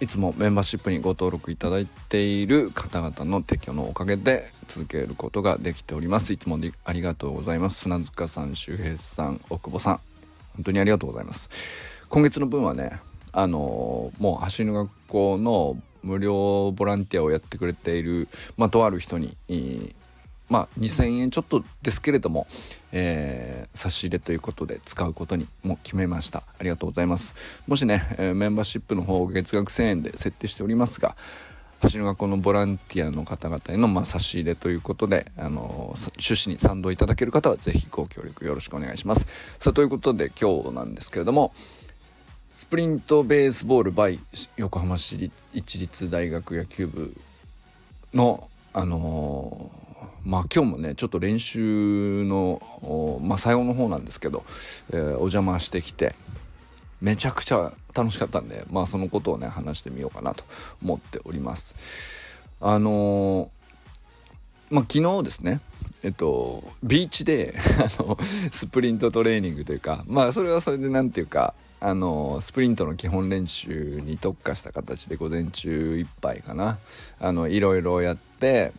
いつもメンバーシップにご登録いただいている方々の提供のおかげで続けることができております。いつもありがとうございます。砂塚さん周平さん大久保さん。本当にありがとうございます。今月の分はねあのもう走りの学校の無料ボランティアをやってくれている、まあ、とある人に、まあ、2,000円ちょっとですけれども、えー、差し入れということで使うことにも決めましたありがとうございますもしね、えー、メンバーシップの方月額1000円で設定しておりますが走りの学校のボランティアの方々への、まあ、差し入れということで、あの趣旨に賛同いただける方はぜひご協力よろしくお願いします。さあということで今日なんですけれども、スプリントベースボール by 横浜市立一律大学野球部のあのー、まあ今日もねちょっと練習の、まあ、最後の方なんですけど、えー、お邪魔してきてめちゃくちゃ楽しかったんでまあそのことをね話してみようかなと思っております。あのー、まあ昨日ですねえっとビーチで あのスプリントトレーニングというかまあそれはそれで何ていうかあのスプリントの基本練習に特化した形で午前中いっぱいかな。あのいろいろやって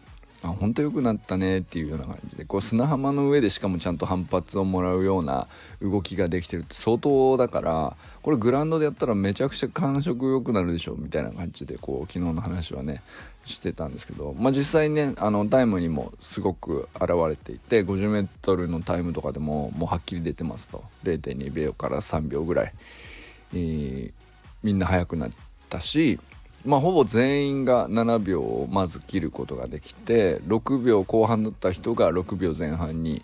あ本当良くなったねっていうような感じでこう砂浜の上でしかもちゃんと反発をもらうような動きができてるって相当だからこれグラウンドでやったらめちゃくちゃ感触良くなるでしょみたいな感じでこう昨日の話はねしてたんですけど、まあ、実際ねあのタイムにもすごく現れていて 50m のタイムとかでももうはっきり出てますと。0.2秒から3秒ぐらい、えー、みんな速くなったしまあ、ほぼ全員が7秒をまず切ることができて6秒後半だった人が6秒前半に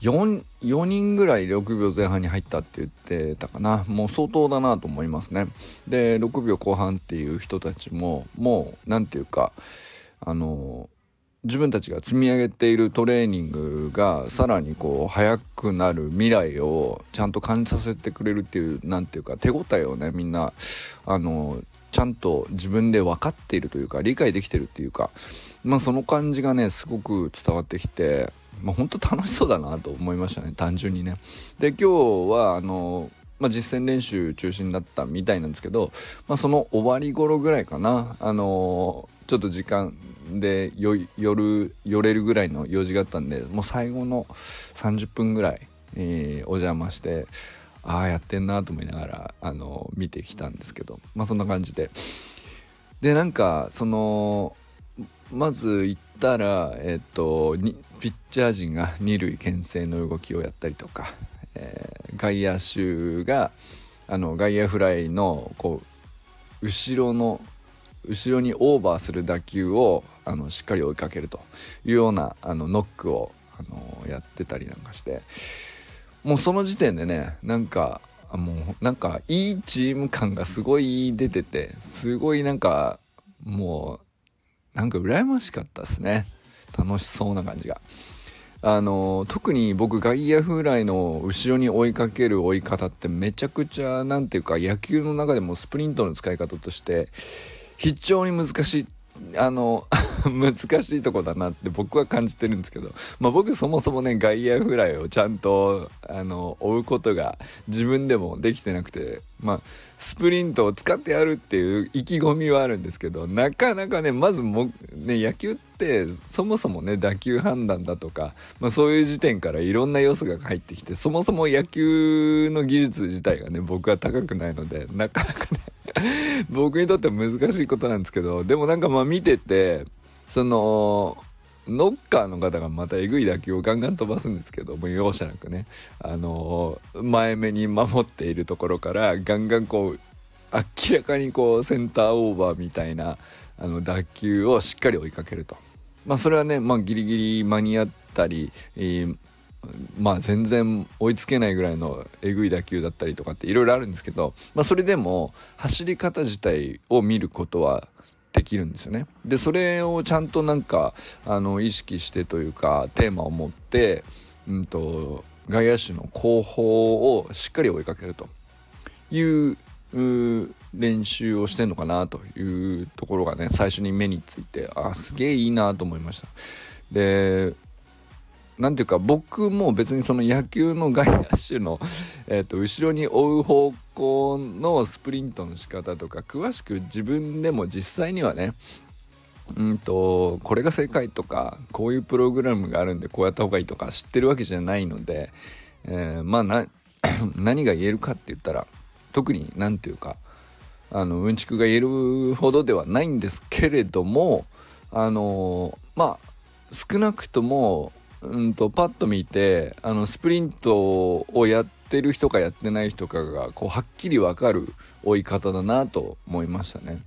4, 4人ぐらい6秒前半に入ったって言ってたかな。もう相当だなと思いますね。で6秒後半っていう人たちももう何て言うかあの自分たちが積み上げているトレーニングがさらにこう速くなる未来をちゃんと感じさせてくれるっていう何て言うか手応えをねみんなあのちゃんと自分で分かっているというか理解できてるっていうかまあその感じがねすごく伝わってきてまあ本当楽しそうだなと思いましたね単純にね。で今日はあのまあ、実践練習中心だったみたいなんですけど、まあ、その終わり頃ぐらいかな、あの、ちょっと時間で夜寄れるぐらいの用事があったんでもう最後の30分ぐらい、えー、お邪魔してああやってんなと思いながらあの見てきたんですけどまあそんな感じで。でなんかそのまず行ったらえっ、とピッチャー陣が二塁牽制の動きをやったりとか、えー、外野手があの外野フライのこう後ろの後ろにオーバーする打球をあのしっかり追いかけるというようなあのノックをあのやってたりなんかして。もうその時点でねなんかもうなんかいいチーム感がすごい出ててすごいなんかもうなんか羨ましかったですね。楽しそうな感じが。あの特に僕外野フライの後ろに追いかける追い方ってめちゃくちゃ何ていうか野球の中でもスプリントの使い方として非常に難しいあの 難しいとこだなって僕は感じてるんですけど、まあ、僕そもそもね外野フライをちゃんとあの追うことが自分でもできてなくて、まあ、スプリントを使ってやるっていう意気込みはあるんですけどなかなかねまずも、ね、野球ってそもそもね打球判断だとか、まあ、そういう時点からいろんな要素が入ってきてそもそも野球の技術自体がね僕は高くないのでなかなかね僕にとっては難しいことなんですけどでもなんかまあ見ててそのノッカーの方がまたえぐい打球をガンガン飛ばすんですけども容赦なくねあの前目に守っているところからガンガンこう明らかにこうセンターオーバーみたいなあの打球をしっかり追いかけると。まあそれはね、まあ、ギリギリ間に合ったり、えー、まあ全然追いつけないぐらいのえぐい打球だったりとかっていろいろあるんですけど、まあ、それでも走り方自体を見ることはできるんですよね。でそれをちゃんとなんかあの意識してというかテーマを持って、うんと、外野手の後方をしっかり追いかけるという練習をしてんのかなというところがね最初に目についてあすげえいいなと思いましたで何ていうか僕も別にその野球の外野手の、えーと、後ろに追う方向のスプリントの仕方とか詳しく自分でも実際にはねうんとこれが正解とかこういうプログラムがあるんでこうやった方がいいとか知ってるわけじゃないので、えー、まあ 何が言えるかって言ったら特に何て言うかあのうんちくが言えるほどではないんですけれどもあのまあ少なくともうんとパッと見てあのスプリントをやってる人かやってない人かがこうはっきり分かる追い方だなと思いましたね。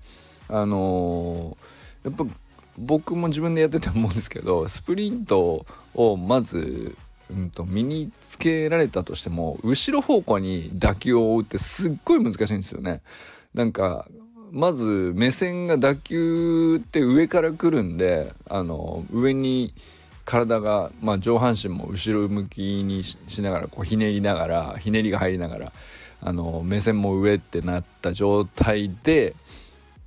あのー、やっぱ僕も自分でやってて思うんですけどスプリントをまず、うんと、身につけられたとしても後ろ方向に打球を追うってすっごい難しいんですよね。なんかまず目線が打球って上から来るんであの上に体が、まあ、上半身も後ろ向きにしながらこうひねりながらひねりが入りながらあの目線も上ってなった状態で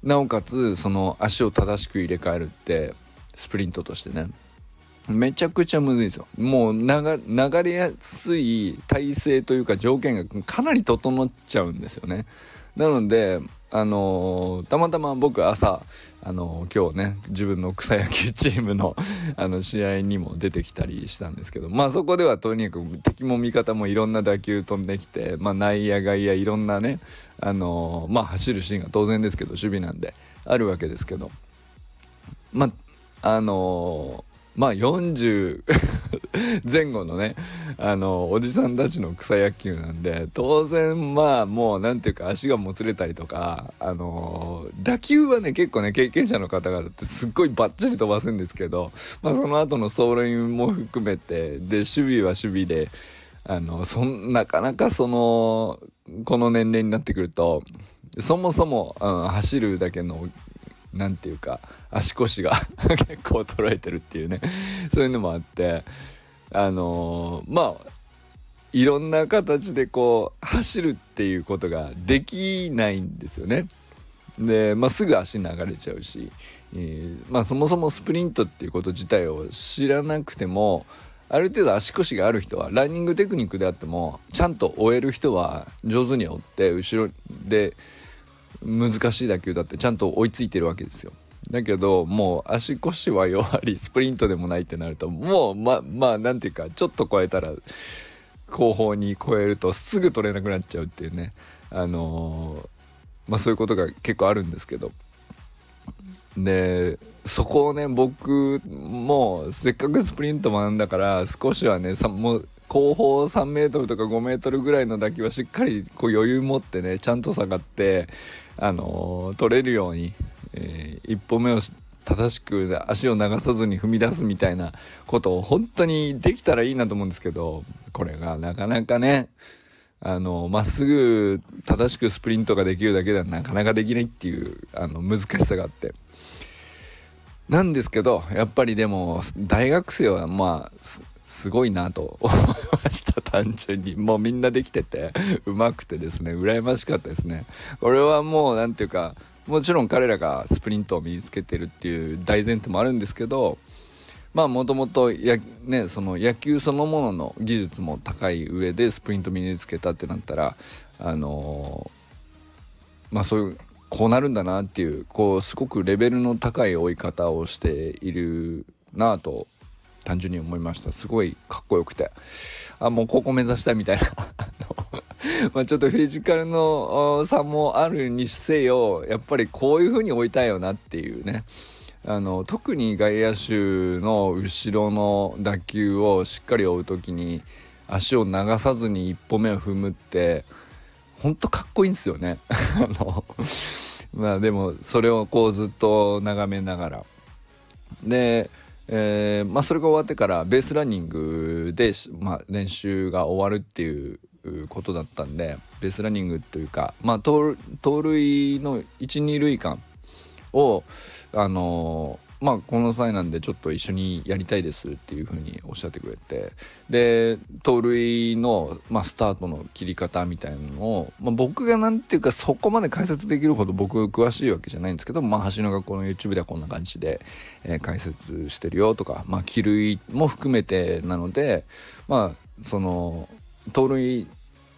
なおかつその足を正しく入れ替えるってスプリントとしてね。めちゃくちゃむずいですよ。もう流れやすい体勢というか条件がかなり整っちゃうんですよね。なのであのー、たまたま僕朝、あのー、今日ね自分の草野球チームの あの試合にも出てきたりしたんですけどまあそこではとにかく敵も味方もいろんな打球飛んできて、まあ、内野外野いろんなね、あのー、まあ走るシーンが当然ですけど守備なんであるわけですけどまああのまあ40 前後のねあのおじさんたちの草野球なんで当然まあもう何ていうか足がもつれたりとかあの打球はね結構ね経験者の方々ってすっごいバッチリ飛ばすんですけど、まあ、その後の走塁も含めてで守備は守備であのそんなかなかそのこの年齢になってくるとそもそも、うん、走るだけの何て言うか足腰が 結構衰えてるっていうねそういうのもあってあのー、まあいろんな形でこう走るっていうことができないんですよね。で、まあ、すぐ足流れちゃうし、えー、まあ、そもそもスプリントっていうこと自体を知らなくてもある程度足腰がある人はランニングテクニックであってもちゃんと追える人は上手に追って後ろで難しい打球だってちゃんと追いついてるわけですよ。だけどもう足腰は弱りスプリントでもないってなるともうままあなんていうかちょっと超えたら後方に超えるとすぐ取れなくなっちゃうっていうね。あのー、まあそういうことが結構あるんですけど。でそこをね僕もせっかくスプリント学んだから少しはねさもう後方3メートルとか5メートルぐらいの打球はしっかりこう余裕持ってねちゃんと下がってあのー、取れるようにえー、一歩目を正しく足を流さずに踏み出すみたいなことを本当にできたらいいなと思うんですけどこれがなかなかねあのまっすぐ正しくスプリントができるだけではなかなかできないっていうあの難しさがあって。なんですけどやっぱりでも大学生はまあすごいなと思いました。単純に。もうみんなできててうまくてですね羨ましかったですね。これはもう何ていうかもちろん彼らがスプリントを身につけてるっていう大前提もあるんですけどまあもともとねその野球そのものの技術も高い上でスプリント身につけたってなったらあのー、まあそういうこうなるんだなっていうこうすごくレベルの高い追い方をしているなと単純に思いました。すごいかっこよくて。あもうここ目指したいみたいな。まちょっとフィジカルの差もあるにせよやっぱりこういう風に置いたいよなっていうね。あの特に外野手の後ろの打球をしっかり追う時に足を流さずに一歩目を踏むってほんとかっこいいんですよね。あのまあでもそれをこうずっと眺めながら。で、えーまあ、それが終わってからベースランニングで、まあ、練習が終わるっていうことだったんでベースランニングというか、まあ、盗塁の12塁間を、あのまあこの際なんでちょっと一緒にやりたいですっていうふうにおっしゃってくれて。で盗塁の、まあ、スタートの切り方みたいなのを、まあ、僕が何ていうかそこまで解説できるほど僕詳しいわけじゃないんですけど、まあ、橋の学校の YouTube ではこんな感じで、えー、解説してるよとか、まあ、帰塁も含めてなのでまあその盗塁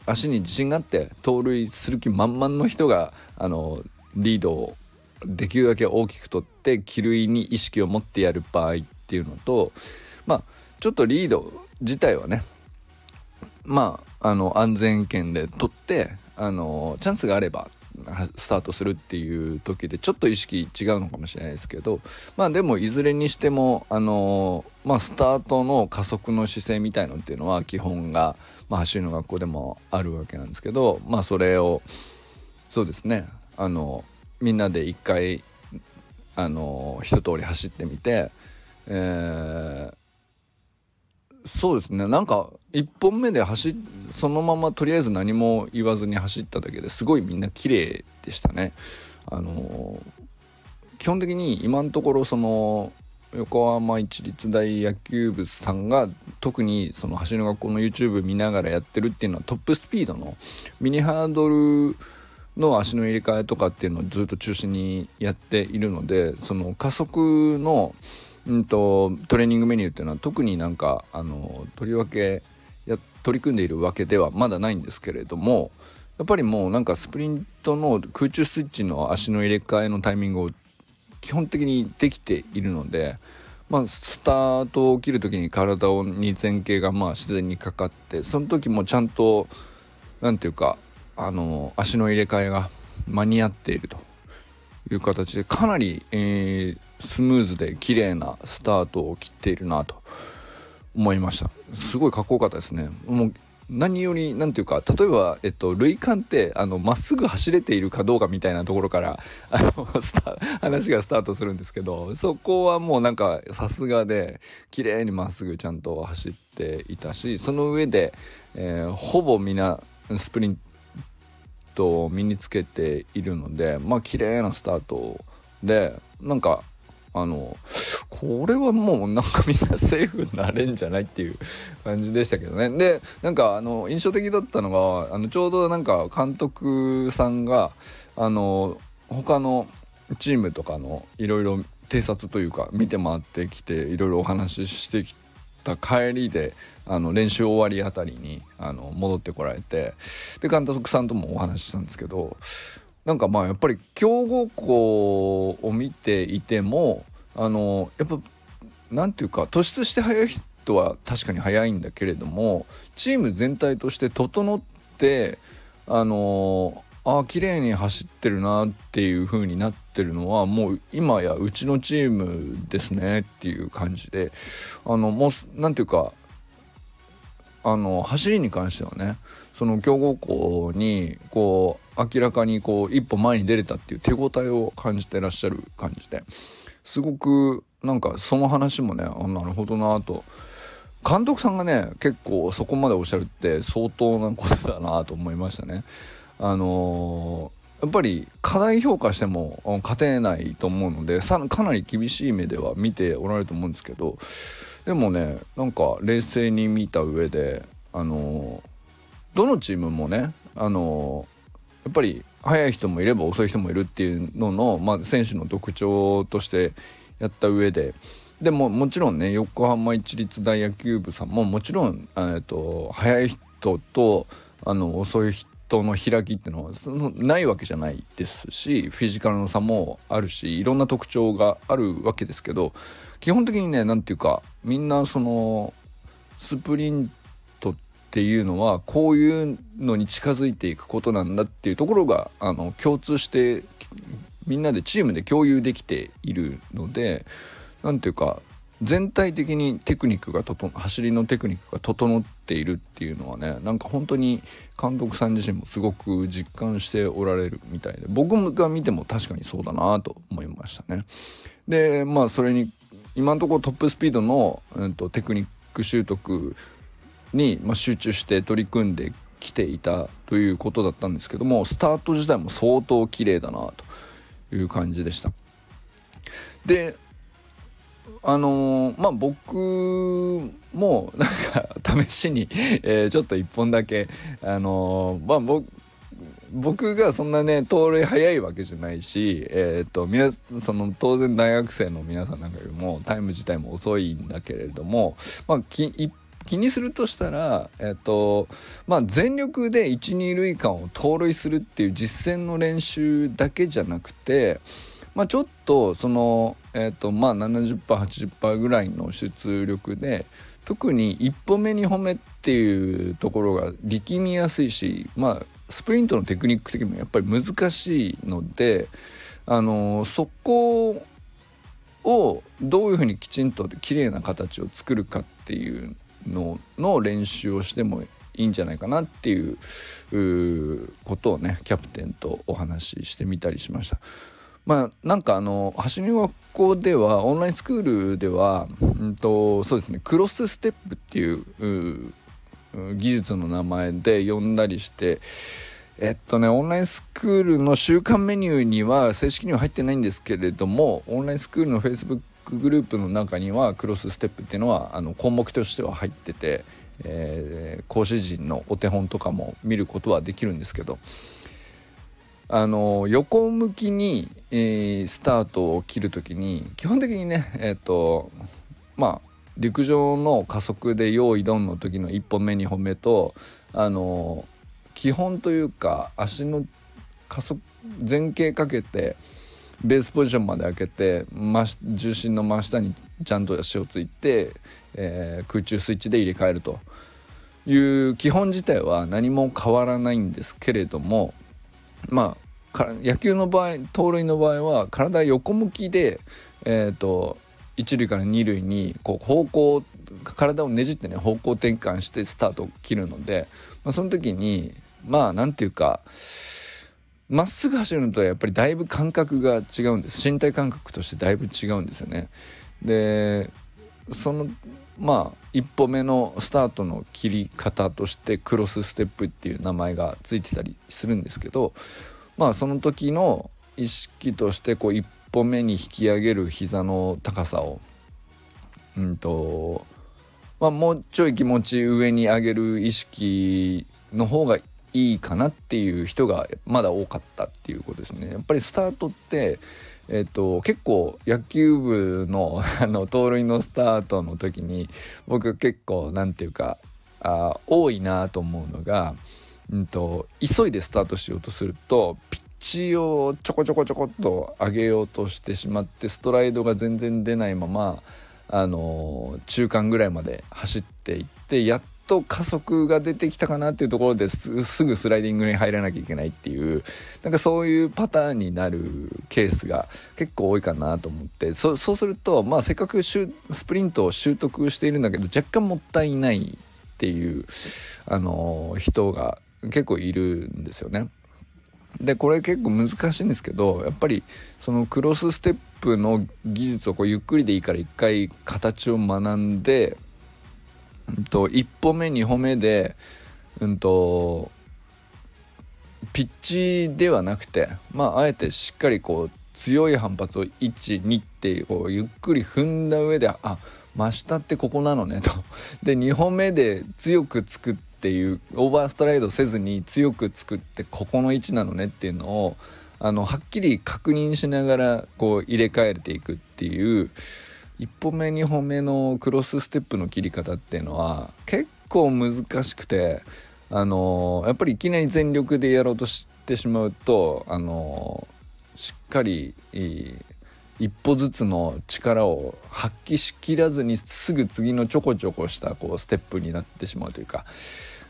足に自信があって盗塁する気満々の人があのリードをできるだけ大きく取って帰塁に意識を持ってやる場合っていうのとまあちょっとリード自体はねまああの安全圏で取ってあのチャンスがあればスタートするっていう時でちょっと意識違うのかもしれないですけどまあでもいずれにしてもあのまあスタートの加速の姿勢みたいのっていうのは基本が、まあ、走りの学校でもあるわけなんですけどまあそれをそうですねあのみんなで一回あの一通り走ってみて、えー、そうですねなんか1本目で走そのままとりあえず何も言わずに走っただけですごいみんな綺麗でしたね。あの基本的に今のところその横浜市立大野球部さんが特にその走りの学校の YouTube 見ながらやってるっていうのはトップスピードのミニハードルの足の入れ替えとかっていうのをずっと中心にやっているのでその加速の、うんと、トレーニングメニューっていうのは特になんかあのとりわけや取り組んでいるわけではまだないんですけれどもやっぱりもうなんかスプリントの空中スイッチの足の入れ替えのタイミングを基本的にできているので、まあ、スタートを切る時に体に前傾がまあ自然にかかってその時もちゃんと何て言うかあの足の入れ替えが間に合っていると。いう形でかなり、えー、スムーズで綺麗なスタートを切っているなと思いました。すごいかっこよかったですね。もう何より何ていうか例えば、えっと、類間ってあのまっすぐ走れているかどうかみたいなところからあのスタ話がスタートするんですけどそこはもうなんかさすがで綺麗にまっすぐちゃんと走っていたしその上で、えー、ほぼみんなスプリントを身につけているのでまあ綺麗なスタートでなんかあのこれはもうなんかみんなセーフになれんじゃないっていう感じでしたけどね。でなんかあの印象的だったのがあのちょうどなんか監督さんがあの他のチームとかのいろいろ偵察というか見て回ってきていろいろお話ししてきてた帰りであの練習終わりあたりにあの戻ってこられてで監督さんともお話ししたんですけどなんかまあやっぱり強豪校を見ていてもあのやっぱなんていうか突出して速い人は確かに速いんだけれどもチーム全体として整ってあのあ綺麗に走ってるなっていう風になってるのはもう今やうちのチームですねっていう感じであのもう何ていうかあの走りに関してはねその強豪校にこう明らかにこう一歩前に出れたっていう手応えを感じてらっしゃる感じですごくなんかその話もねあなるほどなと監督さんがね結構そこまでおっしゃるって相当なことだなと思いましたね。あのー、やっぱり課題評価しても勝てないと思うのでかなり厳しい目では見ておられると思うんですけどでもねなんか冷静に見た上であのー、どのチームもねあのー、やっぱり速い人もいれば遅い人もいるっていうのの、まあ、選手の特徴としてやった上ででももちろんね横浜市立大野球部さんももちろん、えーと、速い人とあの遅い人の開きっていうのはそのないわけじゃないですしフィジカルの差もあるしいろんな特徴があるわけですけど基本的にね何て言うかみんなそのスプリントっていうのはこういうのに近づいていくことなんだっていうところがあの共通してみんなでチームで共有できているので何ていうか全体的にテクニックが整走りのテクニックが整ってっているっていうのはねなんか本当に監督さん自身もすごく実感しておられるみたいで僕が見ても確かにそうだなと思いましたね。でまあそれに今のところトップスピードの、うん、とテクニック習得に、まあ、集中して取り組んできていたということだったんですけどもスタート自体も相当綺麗だなという感じでした。であのー、まあ僕もなんか試しに、えー、ちょっと1本だけあのー、まあ僕僕がそんなね盗塁早いわけじゃないし、えーと、皆その当然大学生の皆さんなんかよりもタイム自体も遅いんだけれども、まあ、気にするとしたら、えーとまあ、全力で12塁間を盗塁するっていう実践の練習だけじゃなくて、まあ、ちょっとその、えーとまあ70、70%80% ぐらいの出力で特に1歩目2歩目っていうところが力みやすいしまあスプリントのテクニック的にもやっぱり難しいのであのそこをどういうふうにきちんと綺麗な形を作るかっていうのの練習をしてもいいんじゃないかなっていうことをねキャプテンとお話ししてみたりしました。まあなんかあの走り学校ではオンラインスクールでは、うんとそうですねクロスステップっていう技術の名前で呼んだりしてえっとねオンラインスクールの週間メニューには正式には入ってないんですけれどもオンラインスクールの Facebook グループの中にはクロスステップっていうのはあの項目としては入ってて、えー、講師陣のお手本とかも見ることはできるんですけどあの横向きに、えー、スタートを切る時に基本的にねえっ、とまあ陸上の加速で用意ドンの時の1本目2本目とあの基本というか足の加速前傾かけてベースポジションまで開けて重心の真下にちゃんと足をついて、えー、空中スイッチで入れ替えると。いう基本自体は何も変わらないんですけれどもまあ野球の場合盗塁の場合は体横向きで、えーと一塁から二塁にこう方向体をねじってね方向転換してスタートを切るので、まあ、その時にまあ何て言うかまっすぐ走るのとはやっぱりだいぶ感覚が違うんです身体感覚としてだいぶ違うんですよね。でそのまあ一歩目のスタートの切り方としてクロスステップっていう名前がついてたりするんですけどまあその時の意識としてこう一歩目に引き上げる膝の高さをうんとまあもうちょい気持ち上に上げる意識の方がいいかなっていう人がまだ多かったっていうことですね。やっぱりスタートってえーと、結構野球部の あの盗塁のスタートの時に僕結構何て言うかあ多いなと思うのが、うんと、急いでスタートしようとするとピッチをちょこちょこちょこっと上げようとしてしまってストライドが全然出ないままあの中間ぐらいまで走っていってやっと加速が出てきたかなっていうところですぐスライディングに入らなきゃいけないっていうなんかそういうパターンになるケースが結構多いかなと思ってそうするとまあせっかくスプリントを習得しているんだけど若干もったいないっていうあの人が結構いるんですよね。でこれ結構難しいんですけどやっぱりそのクロスステップの技術をこうゆっくりでいいから一回形を学んでうんと、1歩目2歩目で、うんと、ピッチではなくて、まあ、あえてしっかりこう強い反発を12ってこうゆっくり踏んだ上であ真下ってここなのねと。で2歩目で強くつくっていうオーバーストライドせずに強くつくってここの位置なのねっていうのをあのはっきり確認しながらこう入れ替えていくっていう1歩目2歩目のクロスステップの切り方っていうのは結構難しくてあのやっぱりいきなり全力でやろうとしてしまうとあのしっかり一歩ずつの力を発揮しきらずにすぐ次のちょこちょこしたこうステップになってしまうというか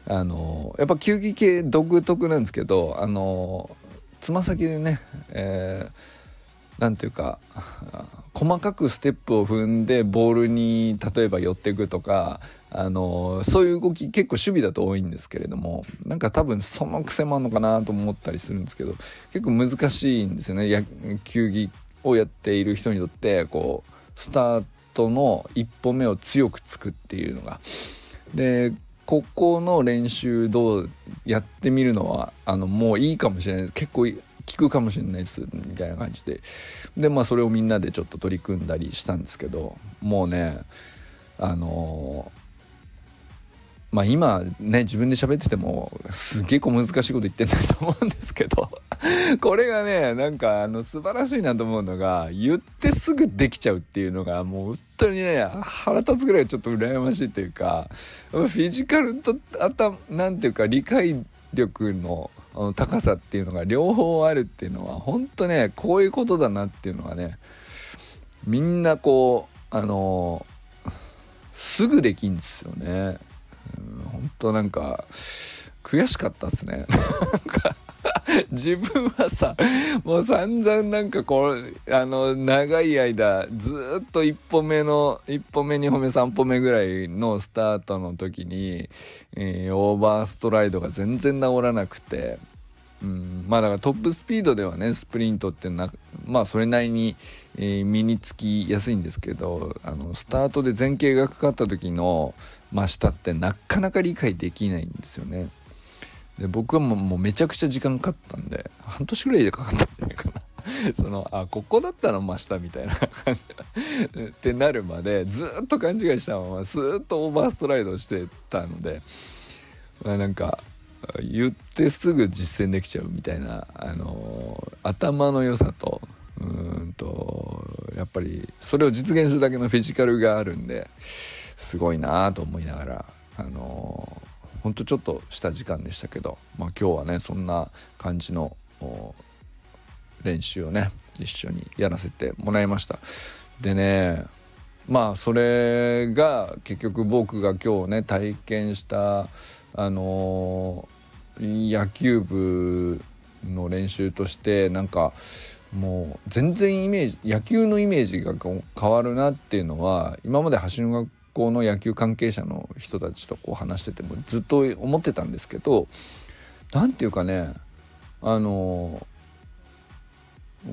あのやっぱ球技系独特なんですけどあのつま先でね、えー、ていうか細かくステップを踏んでボールに例えば寄っていくとかあのそういう動き結構守備だと多いんですけれどもなんか多分その癖もあるのかなと思ったりするんですけど結構難しいんですよね野球技をやっている人にとってこうスタートの一歩目を強くつくっていうのが。でここの練習どうやってみるのはあのもういいかもしれないです結構くかもしれないですみたいな感じで。でまあそれをみんなでちょっと取り組んだりしたんですけどもうねあのまあ今ね自分で喋っててもすげえ小難しいこと言ってんだと思うんですけど これがねなんかあの素晴らしいなと思うのが言ってすぐできちゃうっていうのがもう本当にね腹立つぐらいちょっと羨ましいというかフィジカルとあたなんていうか理解力の高さっていうのが両方あるっていうのは本当ねこういうことだなっていうのはねみんなこうあのすぐできんですよね。本当なんか悔しかったっすね。なんか 自分はさもう散々なんかこうあの長い間ずっと1歩目の1歩目2歩目3歩目ぐらいのスタートの時に、えー、オーバーストライドが全然治らなくて。うん、まあだからトップスピードではねスプリントってなまあそれなりに、えー、身につきやすいんですけどあのスタートで前傾がかかった時の真下ってなかなか理解できないんですよね。で僕はもうめちゃくちゃ時間かかったんで半年ぐらいでかかったんじゃないかな。そのあここだったの真下みたいな感じってなるまでずっと勘違いしたままスーッとオーバーストライドしてたので、まあ、なんか言ってすぐ実践できちゃうみたいな、あのー、頭の良さとうんとやっぱりそれを実現するだけのフィジカルがあるんですごいなと思いながら、あの、ほんとちょっとした時間でしたけど、まあ、今日はねそんな感じの練習をね一緒にやらせてもらいました。でねまあそれが結局僕が今日ね体験したあのー、野球部の練習としてなんかもう全然イメージ野球のイメージが変わるなっていうのは今まで橋の学校の野球関係者の人たちとこう話しててもずっと思ってたんですけど何て言うかねあの、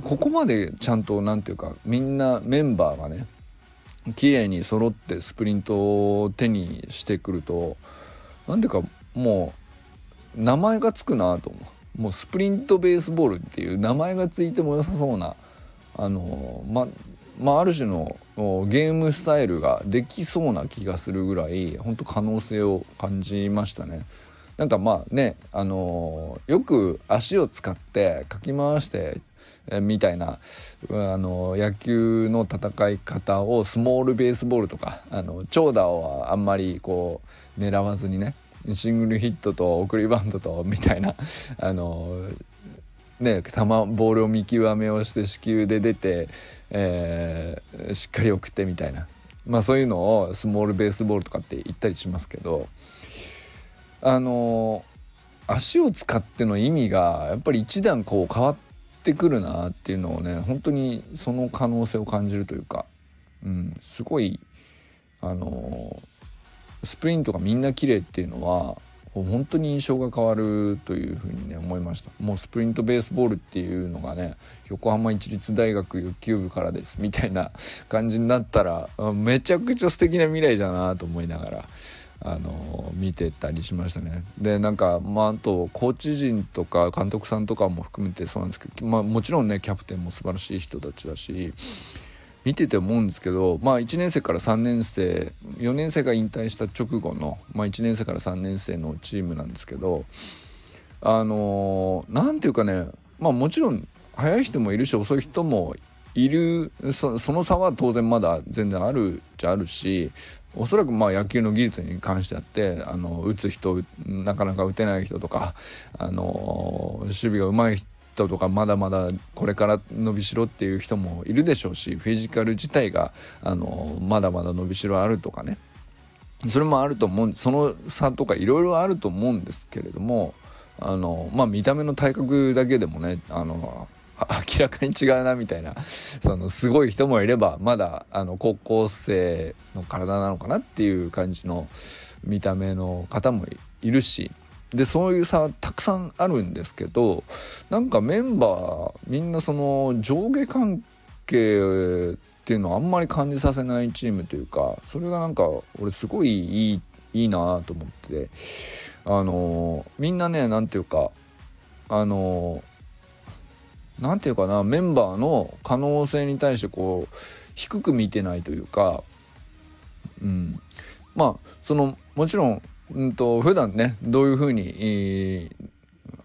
ここまでちゃんと何て言うかみんなメンバーがね綺麗に揃ってスプリントを手にしてくるとなんでかもう名前がつくなと思う。もうスプリントベースボールっていう名前がついても良さそうなあのままあある種のゲームスタイルができそうな気がするぐらい本当可能性を感じましたね。なんかまあねあのよく足を使ってかき回してみたいなあの野球の戦い方をスモールベースボールとかあの長打はあんまりこう狙わずにねシングルヒットと送りバントとみたいなあのね球ボールを見極めをして四球で出て、えー、しっかり送ってみたいな。まあそういうのをスモールベースボールとかって言ったりしますけどあの足を使っての意味がやっぱり一段こう変わってくるなっていうのをね本当にその可能性を感じるというか、うん、すごいあのスプリントがみんな綺麗っていうのは本当に印象が変わるというふうにね思いました。もうスプリントベースボールっていうのがね横浜市立大学野球部からですみたいな感じになったら めちゃくちゃ素敵な未来だなと思いながらあの見てたりしましたね。でなんかまああとコーチ陣とか監督さんとかも含めてそうなんですけど、まあ、もちろんねキャプテンも素晴らしい人たちだし見てて思うんですけどまあ1年生から3年生4年生が引退した直後の、まあ、1年生から3年生のチームなんですけどあの何、ー、ていうかねまあもちろん速い人もいるし遅い人もいるその差は当然まだ全然あるっちゃあるしおそらくまあ野球の技術に関してあってあの打つ人なかなか打てない人とかあの守備が上手い人とかまだまだこれから伸びしろっていう人もいるでしょうしフィジカル自体があのまだまだ伸びしろあるとかね。それもあると思うその差とかいろいろあると思うんですけれどもあのまあ見た目の体格だけでもねあの明らかに違うなみたいなそのすごい人もいればまだあの高校生の体なのかなっていう感じの見た目の方もいるしでそういう差たくさんあるんですけどなんかメンバーみんなその上下関係っていうのをあんまり感じさせないチームというかそれがなんか俺すごいいいいいなと思ってあのみんなね何ていうかあの何て言うかなメンバーの可能性に対してこう低く見てないというか、うん、まあそのもちろん、うんと、普段ねどういうふうに、えー、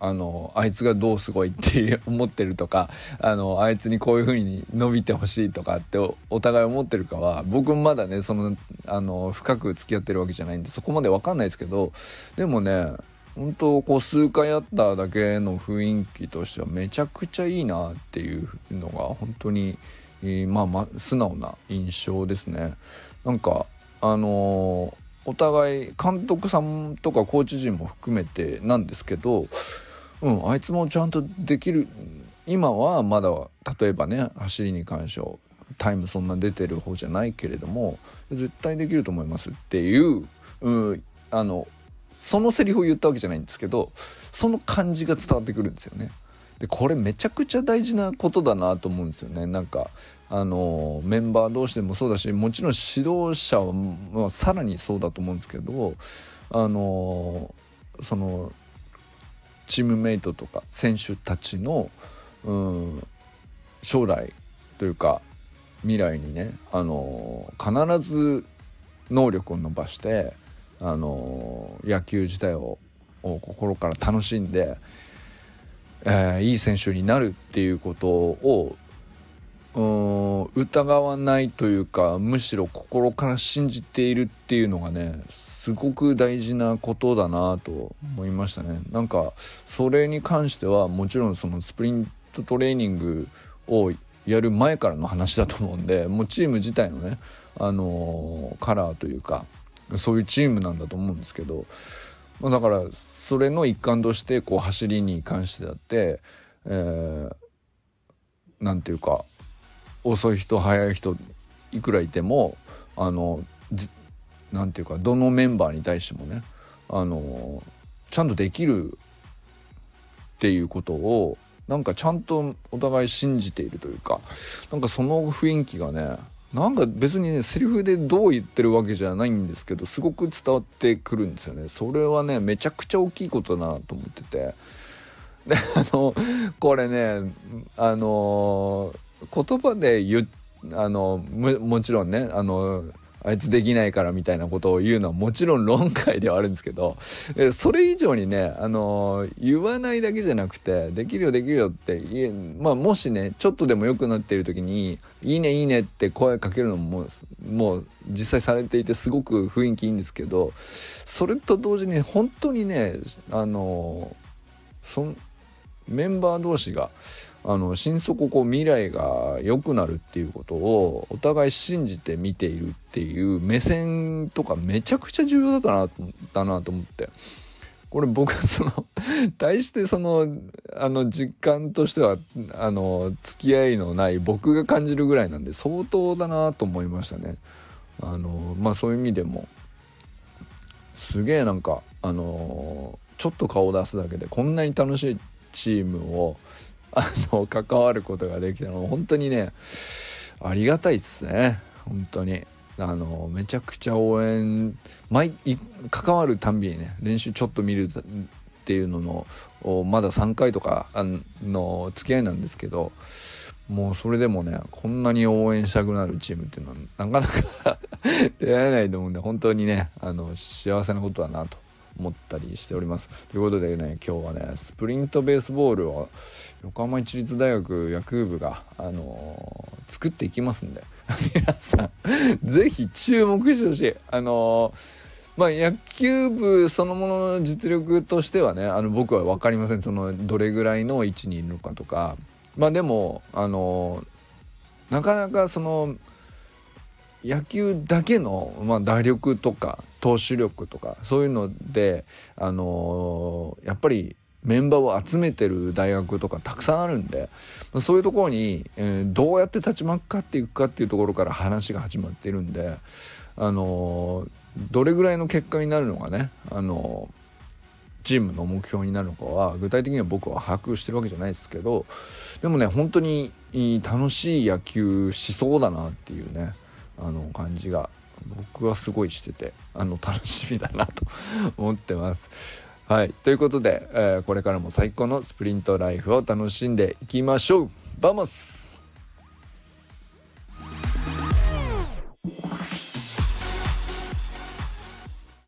あのあいつがどうすごいって思ってるとかあのあいつにこういう風に伸びてほしいとかってお互い思ってるかは僕もまだねそのあの深く付き合ってるわけじゃないんでそこまで分かんないですけどでもね本当こう数回会っただけの雰囲気としてはめちゃくちゃいいなっていうのが本当に、えー、まあ、まあ素直な印象ですね。なんかあの、お互い監督さんとかコーチ陣も含めてなんですけどうん、あいつもちゃんとできる今はまだ例えばね走りに関してはタイムそんな出てる方じゃないけれども絶対できると思いますっていう、うん、あのそのセリフを言ったわけじゃないんですけどその感じが伝わってくるんですよね。でこれめちゃくちゃ大事なことだなと思うんですよね。なんかあのメンバー同士でもそうだしもちろん指導者は、まあ、さらにそうだと思うんですけどあのそのチームメイトとか選手たちの、うん、将来というか未来にね、あの必ず能力を伸ばして、あの野球自体を心から楽しんで、えー、いい選手になるっていうことを疑わないというかむしろ心から信じているっていうのがねすごく大事なことだなと思いましたね。なんかそれに関してはもちろんそのスプリントトレーニングをやる前からの話だと思うんでもうチーム自体のねあのー、カラーというかそういうチームなんだと思うんですけど、ま、だからそれの一環としてこう走りに関してだって、えー、ていうか遅い人速い人いくらいてもあの何て言うかどのメンバーに対してもねあのちゃんとできるっていうことをなんかちゃんとお互い信じているというかなんかその雰囲気がねなんか別にねセリフでどう言ってるわけじゃないんですけどすごく伝わってくるんですよね。それはねめちゃくちゃ大きいことだなと思ってて。であのこれねあの言葉で言あのもちろんねあのあいつできないからみたいなことを言うのはもちろん論外ではあるんですけどそれ以上にね、あの言わないだけじゃなくてできるよできるよって、まあ、もしねちょっとでも良くなっている時に「いいねいいね」って声かけるのももう実際されていてすごく雰囲気いいんですけどそれと同時に本当にねあのそメンバー同士があの心底こう未来が良くなるっていうことをお互い信じて見ているっていう目線とかめちゃくちゃ重要だったなだなと思ってこれ僕はその対してそのあの実感としてはあの付き合いのない僕が感じるぐらいなんで相当だなと思いましたね。あのまあそういう意味でもすげえなんかあのちょっと顔を出すだけでこんなに楽しいチームをあの関わることができたの本当にねありがたいっすね。本当に。あのめちゃくちゃ応援毎関わるたんびにね練習ちょっと見るっていうののまだ3回とかの付き合いなんですけどもうそれでもねこんなに応援したくなるチームっていうのはなかなか 出会えないと思うんで本当にねあの幸せなことだなと思ったりしております。ということでね今日はねスプリントベースボールを横浜市立大学野球部が、あのー、作っていきますんで 皆さん是非注目してほしい。あのーまあ、野球部そのものの実力としてはねあの僕は分かりませんそのどれぐらいの位置にいるのかとかまあでもあのなかなかその野球だけの、まあ、打力とか投手力とかそういうので、あのー、やっぱりメンバーを集めてる大学とかたくさんあるんでそういうところに、えー、どうやって立ち向かっていくかっていうところから話が始まってるんで、あのー、どれぐらいの結果になるのがね、あのチームの目標になるのかは具体的には僕は把握してるわけじゃないですけどでもね本当に楽しい野球しそうだなっていうねあの感じが僕はすごいしててあの楽しみだなと 思ってます。はい、ということで、えー、これからも最高のスプリントライフを楽しんでいきましょう。 Vamos。